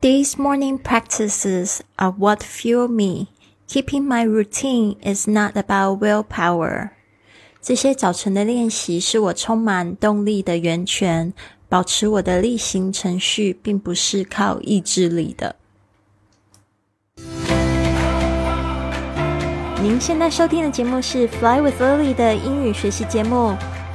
These morning practices are what fuel me. Keeping my routine is not about willpower. 这些早晨的练习是我充满动力的源泉。保持我的例行程序，并不是靠意志力的。您现在收听的节目是《Fly with Lily》的英语学习节目，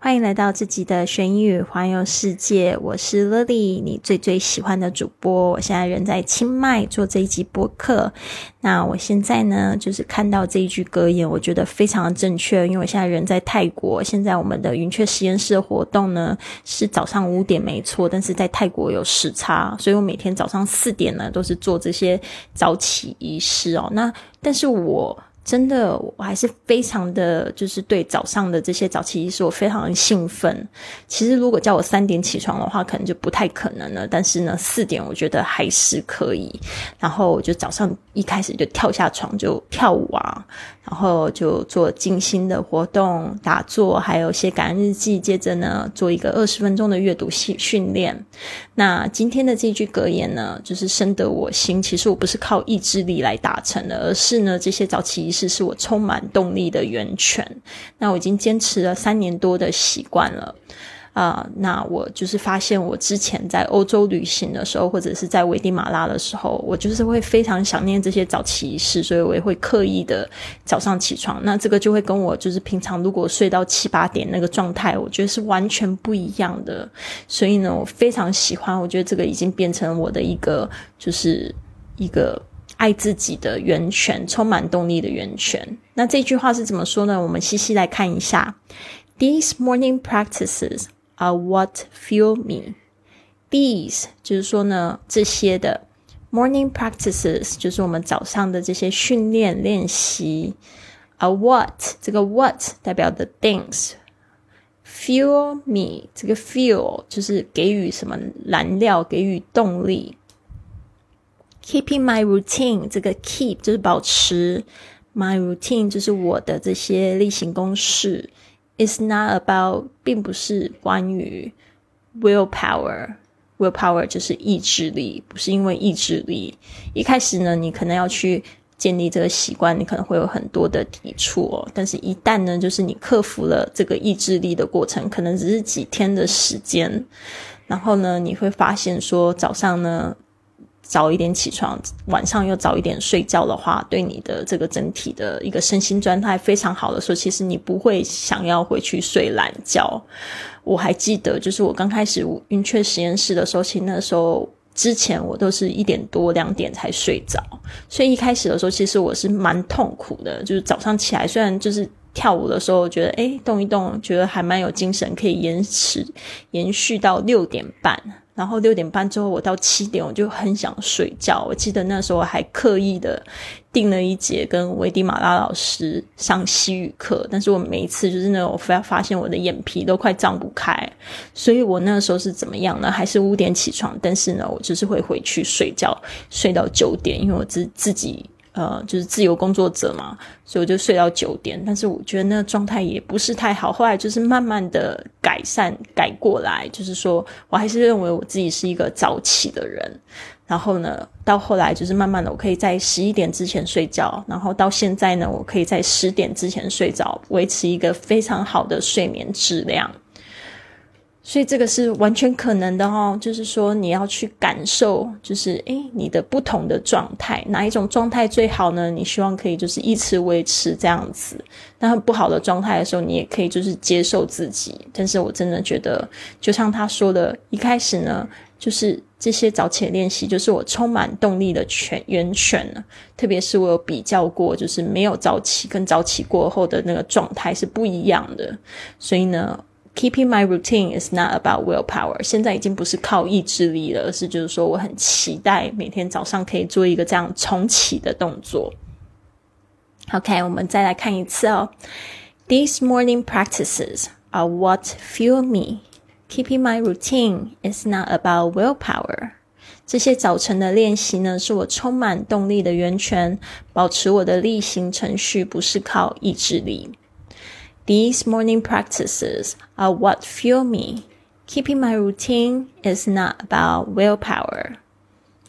欢迎来到自己的学英语环游世界。我是 Lily，你最最喜欢的主播。我现在人在清迈做这一集播客。那我现在呢，就是看到这一句格言，我觉得非常的正确。因为我现在人在泰国，现在我们的云雀实验室的活动呢是早上五点没错，但是在泰国有时差，所以我每天早上四点呢都是做这些早起仪式哦。那但是我。真的，我还是非常的，就是对早上的这些早起仪式，我非常的兴奋。其实，如果叫我三点起床的话，可能就不太可能了。但是呢，四点我觉得还是可以。然后，我就早上一开始就跳下床就跳舞啊。然后就做静心的活动，打坐，还有写感恩日记。接着呢，做一个二十分钟的阅读训训练。那今天的这句格言呢，就是深得我心。其实我不是靠意志力来达成的，而是呢，这些早起仪式式是我充满动力的源泉。那我已经坚持了三年多的习惯了。啊，那我就是发现，我之前在欧洲旅行的时候，或者是在危地马拉的时候，我就是会非常想念这些早起仪式，所以我也会刻意的早上起床。那这个就会跟我就是平常如果睡到七八点那个状态，我觉得是完全不一样的。所以呢，我非常喜欢，我觉得这个已经变成我的一个，就是一个爱自己的源泉，充满动力的源泉。那这句话是怎么说呢？我们细细来看一下，These morning practices。are what fuel me. These 就是说呢，这些的 morning practices 就是我们早上的这些训练练习。A what 这个 what 代表的 things。fuel me 这个 fuel 就是给予什么燃料，给予动力。Keeping my routine 这个 keep 就是保持，my routine 就是我的这些例行公事。It's not about，并不是关于 willpower。willpower 就是意志力，不是因为意志力。一开始呢，你可能要去建立这个习惯，你可能会有很多的抵触哦。但是，一旦呢，就是你克服了这个意志力的过程，可能只是几天的时间，然后呢，你会发现说，早上呢。早一点起床，晚上又早一点睡觉的话，对你的这个整体的一个身心状态非常好的时候，其实你不会想要回去睡懒觉。我还记得，就是我刚开始云雀实验室的时候，其实那时候之前我都是一点多两点才睡着，所以一开始的时候，其实我是蛮痛苦的。就是早上起来，虽然就是跳舞的时候我觉得诶动一动，觉得还蛮有精神，可以延迟延续到六点半。然后六点半之后，我到七点我就很想睡觉。我记得那时候还刻意的订了一节跟维迪马拉老师上西语课，但是我每一次就是那种发发现我的眼皮都快张不开，所以我那时候是怎么样呢？还是五点起床，但是呢，我就是会回去睡觉，睡到九点，因为我自自己。呃，就是自由工作者嘛，所以我就睡到九点。但是我觉得那个状态也不是太好。后来就是慢慢的改善改过来，就是说我还是认为我自己是一个早起的人。然后呢，到后来就是慢慢的，我可以在十一点之前睡觉。然后到现在呢，我可以在十点之前睡着，维持一个非常好的睡眠质量。所以这个是完全可能的哦，就是说你要去感受，就是诶你的不同的状态，哪一种状态最好呢？你希望可以就是一直维持这样子。那不好的状态的时候，你也可以就是接受自己。但是我真的觉得，就像他说的，一开始呢，就是这些早起练习，就是我充满动力的泉源泉。特别是我有比较过，就是没有早起跟早起过后的那个状态是不一样的。所以呢。Keeping my routine is not about willpower。现在已经不是靠意志力了，而是就是说，我很期待每天早上可以做一个这样重启的动作。 OK，我们再来看一次哦。These morning practices are what fuel me. Keeping my routine is not about willpower. 这些早晨的练习呢，是我充满动力的源泉。保持我的例行程序不是靠意志力。 These morning practices are what fuel me. Keeping my routine is not about willpower.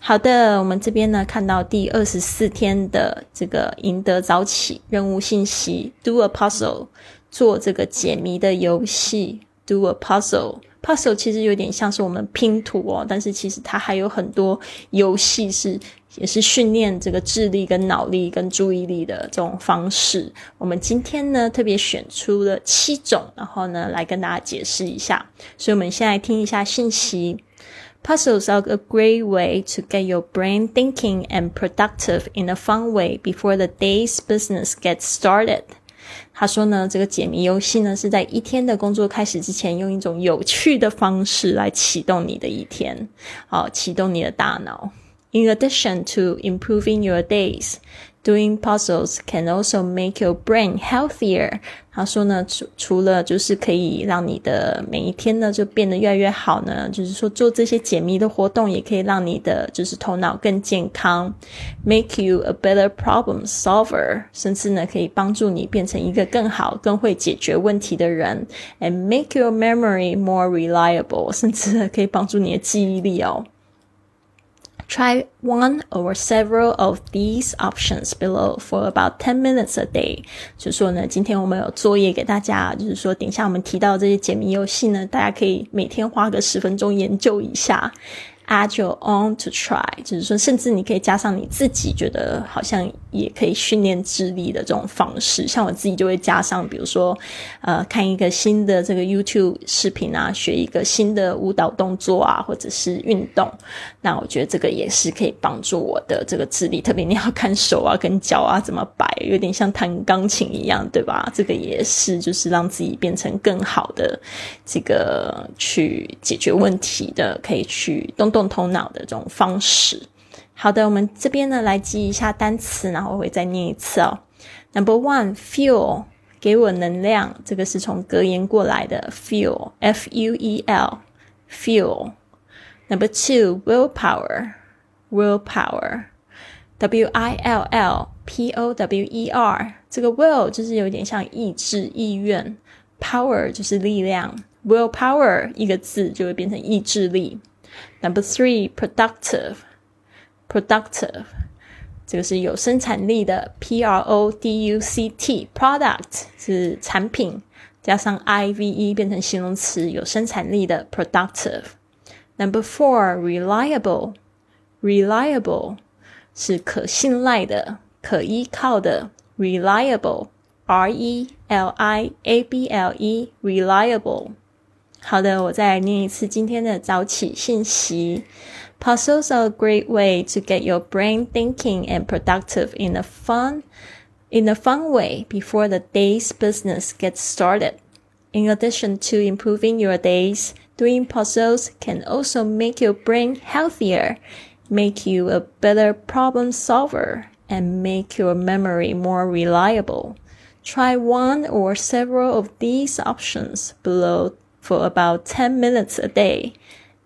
好的，我们这边呢看到第二十四天的这个赢得早起任务信息，do a puzzle，做这个解谜的游戏，do a Puzzle 其实有点像是我们拼图哦，但是其实它还有很多游戏是也是训练这个智力跟脑力跟注意力的这种方式。我们今天呢特别选出了七种，然后呢来跟大家解释一下。所以我们先来听一下信息。Puzzles are a great way to get your brain thinking and productive in a fun way before the day's business gets started. 他说呢，这个解谜游戏呢是在一天的工作开始之前，用一种有趣的方式来启动你的一天，好，启动你的大脑。In addition to improving your days, Doing puzzles can also make your brain healthier。他说呢，除除了就是可以让你的每一天呢就变得越来越好呢，就是说做这些解谜的活动也可以让你的就是头脑更健康，make you a better problem solver，甚至呢可以帮助你变成一个更好、更会解决问题的人，and make your memory more reliable，甚至可以帮助你的记忆力哦。Try one or several of these options below for about ten minutes a day。就说呢，今天我们有作业给大家，就是说，等一下我们提到这些解谜游戏呢，大家可以每天花个十分钟研究一下。Add your own to try，就是说，甚至你可以加上你自己觉得好像也可以训练智力的这种方式。像我自己就会加上，比如说，呃，看一个新的这个 YouTube 视频啊，学一个新的舞蹈动作啊，或者是运动。那我觉得这个也是可以帮助我的这个智力。特别你要看手啊跟脚啊怎么摆，有点像弹钢琴一样，对吧？这个也是就是让自己变成更好的这个去解决问题的，可以去动动。动头脑的这种方式。好的，我们这边呢来记一下单词，然后我会再念一次哦。Number one, fuel，给我能量，这个是从格言过来的，fuel，f u e l，fuel。Number two, willpower，willpower，w i l l p o w e r，这个 will 就是有点像意志、意愿，power 就是力量，willpower 一个字就会变成意志力。Number three, productive, productive，这个是有生产力的，P R O D U C T, product 是产品，加上 I V E 变成形容词，有生产力的 productive。Number four, reliable, reliable 是可信赖的、可依靠的，reliable, R E L I A B L E, reliable。 好的，我再来念一次今天的早起信息。Puzzles are a great way to get your brain thinking and productive in a fun, in a fun way before the day's business gets started. In addition to improving your days, doing puzzles can also make your brain healthier, make you a better problem solver, and make your memory more reliable. Try one or several of these options below for about ten minutes a day.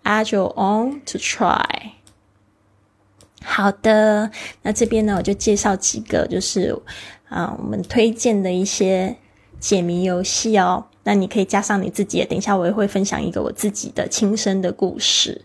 Add your own to try. 好的，那这边呢，我就介绍几个，就是啊，我们推荐的一些解谜游戏哦。那你可以加上你自己，等一下我也会分享一个我自己的亲身的故事。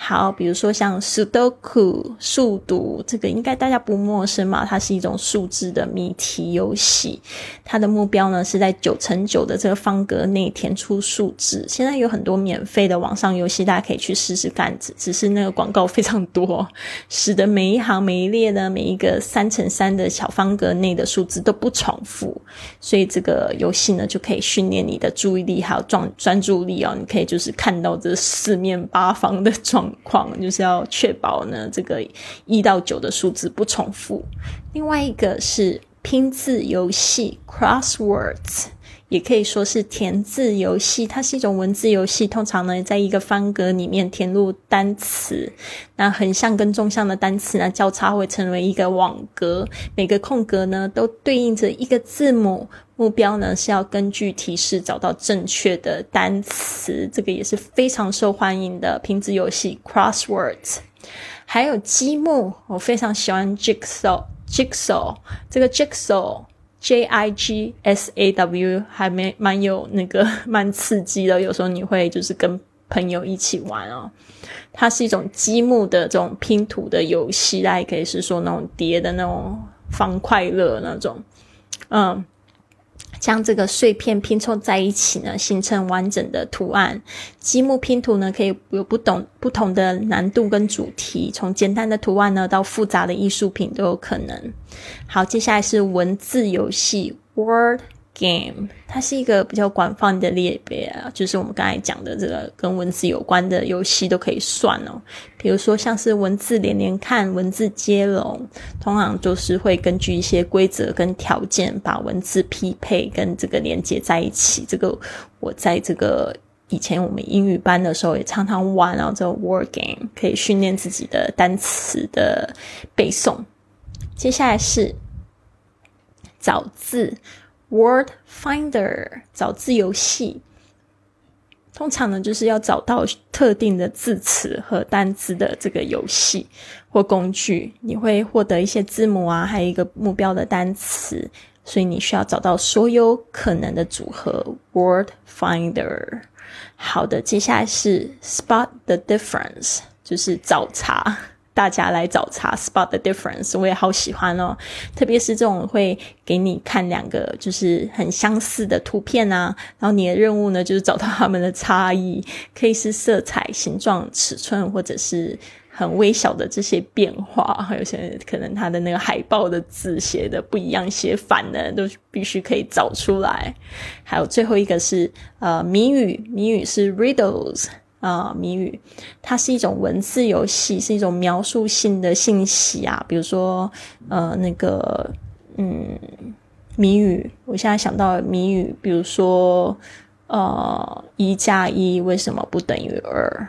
好，比如说像 Sudoku 数独，这个应该大家不陌生嘛，它是一种数字的谜题游戏。它的目标呢是在九乘九的这个方格内填出数字。现在有很多免费的网上游戏，大家可以去试试看。只只是那个广告非常多，使得每一行每一列呢，每一个三乘三的小方格内的数字都不重复。所以这个游戏呢就可以训练你。的注意力还有专专注力哦，你可以就是看到这四面八方的状况，就是要确保呢这个一到九的数字不重复。另外一个是拼字游戏 （crosswords），也可以说是填字游戏。它是一种文字游戏，通常呢，在一个方格里面填入单词，那横向跟纵向的单词呢交叉会成为一个网格，每个空格呢都对应着一个字母。目标呢是要根据提示找到正确的单词，这个也是非常受欢迎的拼字游戏 crosswords。还有积木，我非常喜欢 jigsaw，jigsaw 这个 jigsaw J I G S A W 还没蛮有那个蛮刺激的，有时候你会就是跟朋友一起玩哦。它是一种积木的这种拼图的游戏，大家可以是说那种叠的那种方块乐那种，嗯。将这个碎片拼凑在一起呢，形成完整的图案。积木拼图呢，可以有不同不同的难度跟主题，从简单的图案呢，到复杂的艺术品都有可能。好，接下来是文字游戏，Word。Game，它是一个比较广泛的类别啊，就是我们刚才讲的这个跟文字有关的游戏都可以算哦。比如说像是文字连连看、文字接龙，通常就是会根据一些规则跟条件把文字匹配跟这个连接在一起。这个我在这个以前我们英语班的时候也常常玩啊，这个 Word Game 可以训练自己的单词的背诵。接下来是找字。Word Finder 找字游戏，通常呢就是要找到特定的字词和单词的这个游戏或工具。你会获得一些字母啊，还有一个目标的单词，所以你需要找到所有可能的组合。Word Finder，好的，接下来是 Spot the Difference，就是找茬。大家来找茬，spot the difference，我也好喜欢哦。特别是这种会给你看两个就是很相似的图片啊，然后你的任务呢就是找到它们的差异，可以是色彩、形状、尺寸，或者是很微小的这些变化。有些可能它的那个海报的字写的不一样，写反的都必须可以找出来。还有最后一个是呃谜语，谜语是 riddles。啊，谜语，它是一种文字游戏，是一种描述性的信息啊。比如说，呃，那个，嗯，谜语，我现在想到谜语，比如说，呃，一加一为什么不等于二？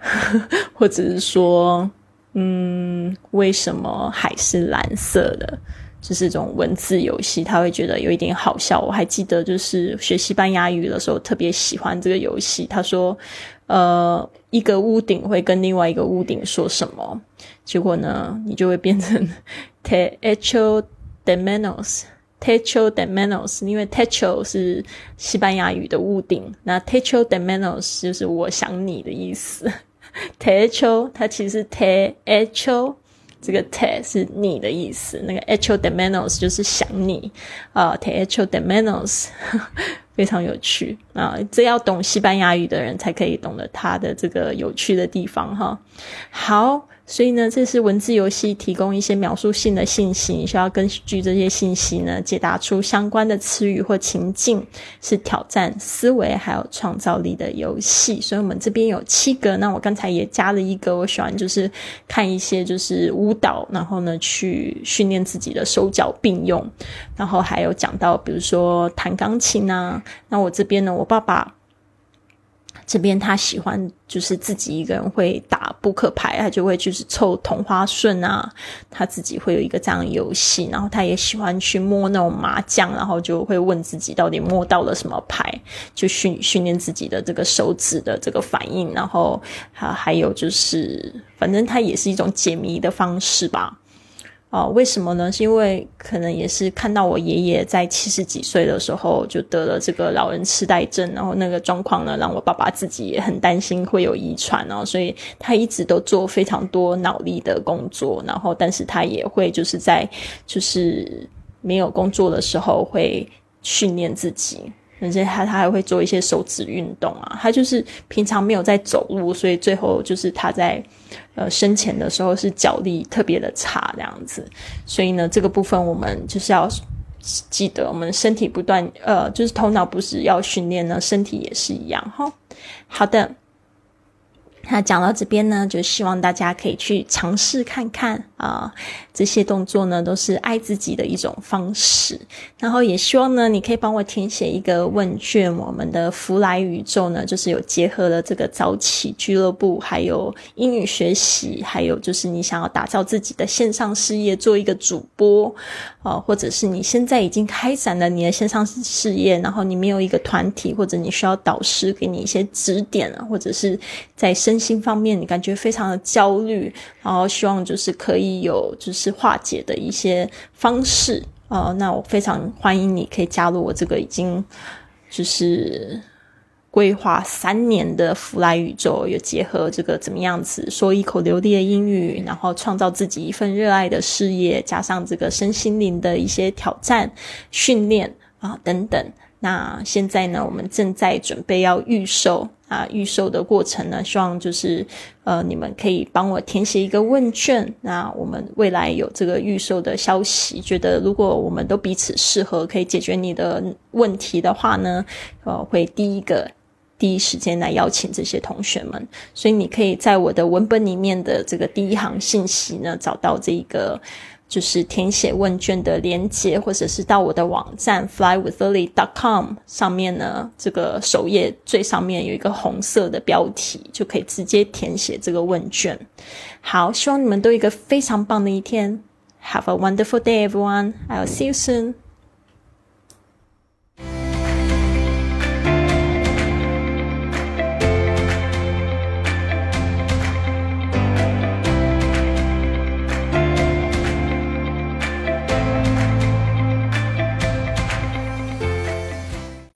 或者是说，嗯，为什么海是蓝色的？就是这种文字游戏，他会觉得有一点好笑。我还记得，就是学西班牙语的时候，特别喜欢这个游戏。他说，呃，一个屋顶会跟另外一个屋顶说什么？结果呢，你就会变成 techo de menos，techo de menos，因为 techo 是西班牙语的屋顶，那 techo de menos 就是我想你的意思。techo 它其实 techo。这个 te 是你的意思，那个 echo de menos 就是想你啊，te echo de menos 非常有趣啊，这要懂西班牙语的人才可以懂得它的这个有趣的地方哈。好。所以呢，这是文字游戏提供一些描述性的信息，需要根据这些信息呢，解答出相关的词语或情境，是挑战思维还有创造力的游戏。所以我们这边有七个，那我刚才也加了一个，我喜欢就是看一些就是舞蹈，然后呢去训练自己的手脚并用，然后还有讲到比如说弹钢琴啊，那我这边呢，我爸爸。这边他喜欢就是自己一个人会打扑克牌，他就会就是凑同花顺啊，他自己会有一个这样的游戏，然后他也喜欢去摸那种麻将，然后就会问自己到底摸到了什么牌，就训训练自己的这个手指的这个反应，然后还还有就是，反正他也是一种解谜的方式吧。啊，为什么呢？是因为可能也是看到我爷爷在七十几岁的时候就得了这个老人痴呆症，然后那个状况呢，让我爸爸自己也很担心会有遗传哦，所以他一直都做非常多脑力的工作，然后但是他也会就是在就是没有工作的时候会训练自己。而且他他还会做一些手指运动啊，他就是平常没有在走路，所以最后就是他在呃生前的时候是脚力特别的差这样子，所以呢这个部分我们就是要记得，我们身体不断呃就是头脑不是要训练呢，身体也是一样哈。好的，那讲到这边呢，就希望大家可以去尝试看看啊，这些动作呢都是爱自己的一种方式。然后也希望呢，你可以帮我填写一个问卷。我们的福来宇宙呢，就是有结合了这个早起俱乐部，还有英语学习，还有就是你想要打造自己的线上事业，做一个主播啊，或者是你现在已经开展了你的线上事业，然后你没有一个团体，或者你需要导师给你一些指点啊，或者是在身。心方面，你感觉非常的焦虑，然后希望就是可以有就是化解的一些方式呃，那我非常欢迎你可以加入我这个已经就是规划三年的福来宇宙，有结合这个怎么样子说一口流利的英语，然后创造自己一份热爱的事业，加上这个身心灵的一些挑战训练啊等等。那现在呢，我们正在准备要预售啊，预售的过程呢，希望就是呃，你们可以帮我填写一个问卷。那我们未来有这个预售的消息，觉得如果我们都彼此适合，可以解决你的问题的话呢，呃，会第一个第一时间来邀请这些同学们。所以你可以在我的文本里面的这个第一行信息呢，找到这个。就是填写问卷的连接，或者是到我的网站 flywithlily.com 上面呢，这个首页最上面有一个红色的标题，就可以直接填写这个问卷。好，希望你们都有一个非常棒的一天。Have a wonderful day, everyone. I'll see you soon.